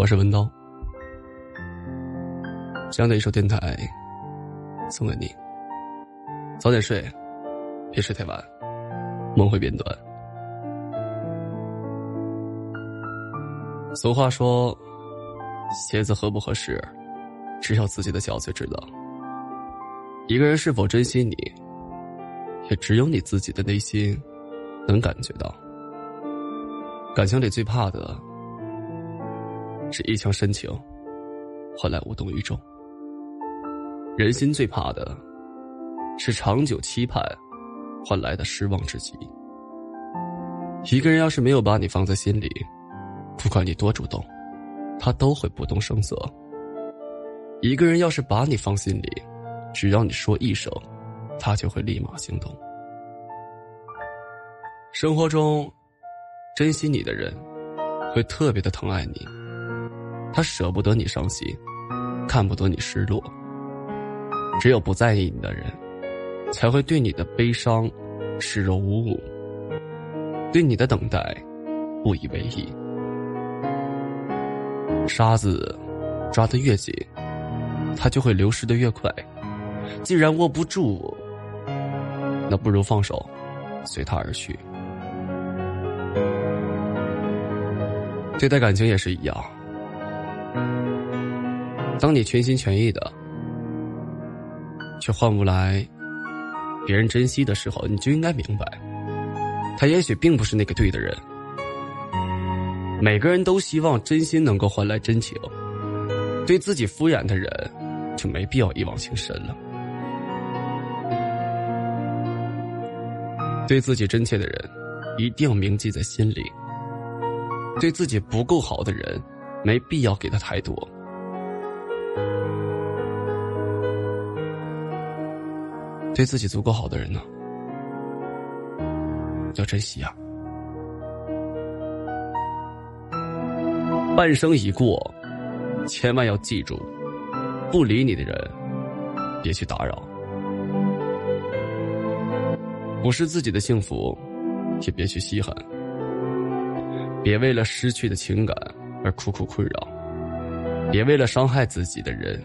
我是文刀，这样的一首电台送给你。早点睡，别睡太晚，梦会变短。俗话说，鞋子合不合适，只有自己的脚才知道。一个人是否珍惜你，也只有你自己的内心能感觉到。感情里最怕的，是一腔深情换来无动于衷；人心最怕的，是长久期盼换来的失望至极。一个人要是没有把你放在心里，不管你多主动，他都会不动声色；一个人要是把你放心里，只要你说一声，他就会立马行动。生活中。珍惜你的人，会特别的疼爱你。他舍不得你伤心，看不得你失落。只有不在意你的人，才会对你的悲伤视若无物，对你的等待不以为意。沙子抓得越紧，它就会流失的越快。既然握不住，那不如放手，随他而去。对待感情也是一样，当你全心全意的，却换不来别人珍惜的时候，你就应该明白，他也许并不是那个对的人。每个人都希望真心能够换来真情，对自己敷衍的人，就没必要一往情深了。对自己真切的人，一定要铭记在心里。对自己不够好的人，没必要给他太多；对自己足够好的人呢，要珍惜啊！半生已过，千万要记住，不理你的人，别去打扰；不是自己的幸福，也别去稀罕。别为了失去的情感而苦苦困扰，别为了伤害自己的人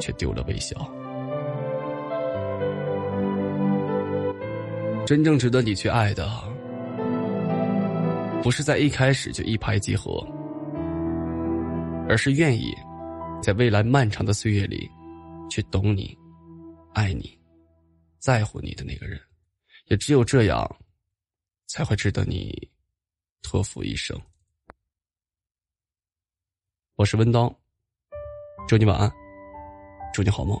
却丢了微笑。真正值得你去爱的，不是在一开始就一拍即合，而是愿意在未来漫长的岁月里去懂你、爱你、在乎你的那个人。也只有这样，才会值得你。托付一生。我是温刀，祝你晚安，祝你好梦。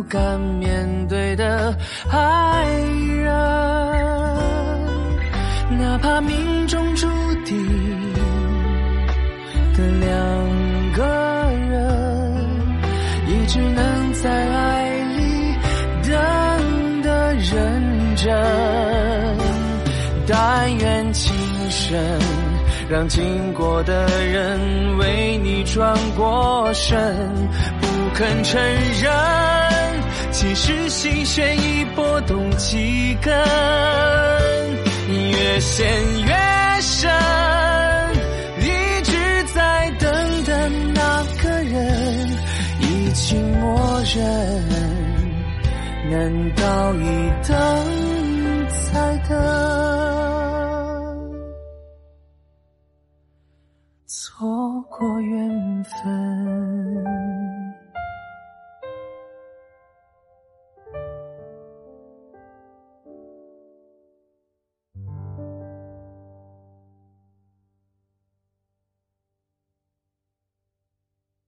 不敢面对的爱人哪怕命中注定的两个人也只能在爱里等的认真但愿情深让经过的人为你转过身，不肯承认，其实心弦已拨动几根，越陷越深，一直在等的那个人已经默认，难道一等